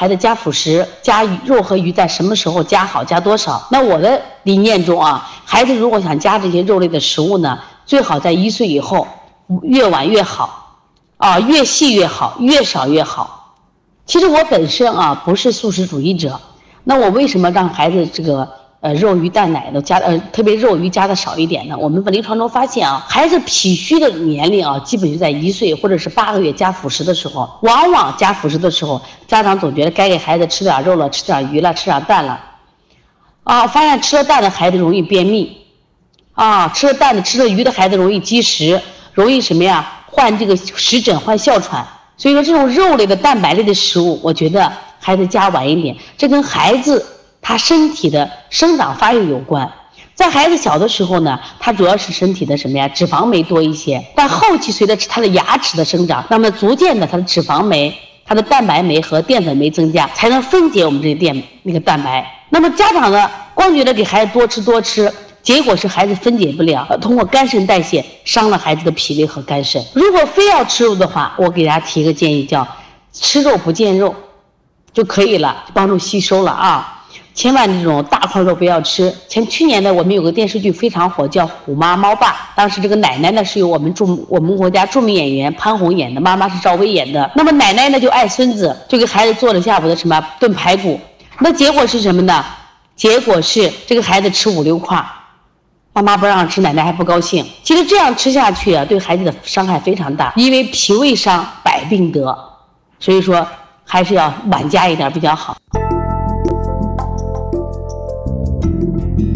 孩子加辅食、加鱼肉和鱼在什么时候加好、加多少？那我的理念中啊，孩子如果想加这些肉类的食物呢，最好在一岁以后，越晚越好，啊，越细越好，越少越好。其实我本身啊不是素食主义者，那我为什么让孩子这个？呃，肉鱼蛋奶的加呃，特别肉鱼加的少一点的。我们在临床中发现啊，孩子脾虚的年龄啊，基本就在一岁或者是八个月加辅食的时候。往往加辅食的时候，家长总觉得该给孩子吃点肉了，吃点鱼了，吃点蛋了，啊，发现吃了蛋的孩子容易便秘，啊，吃了蛋的、吃了鱼的孩子容易积食，容易什么呀？患这个湿疹、患哮喘。所以说，这种肉类的、蛋白类的食物，我觉得孩子加晚一点，这跟孩子。他身体的生长发育有关，在孩子小的时候呢，他主要是身体的什么呀？脂肪酶多一些。但后期随着他的牙齿的生长，那么逐渐的，他的脂肪酶、他的蛋白酶和淀粉酶增加，才能分解我们这些淀那个蛋白。那么家长呢，光觉得给孩子多吃多吃，结果是孩子分解不了，通过肝肾代谢伤了孩子的脾胃和肝肾。如果非要吃肉的话，我给大家提个建议，叫吃肉不见肉就可以了，帮助吸收了啊。千万这种大块肉不要吃。前去年呢，我们有个电视剧非常火，叫《虎妈猫爸》。当时这个奶奶呢，是由我们著我们国家著名演员潘虹演的，妈妈是赵薇演的。那么奶奶呢，就爱孙子，就给孩子做了下午的什么炖排骨。那结果是什么呢？结果是这个孩子吃五六块，妈妈不让吃，奶奶还不高兴。其实这样吃下去啊，对孩子的伤害非常大，因为脾胃伤百病得，所以说还是要晚加一点比较好。Thank you.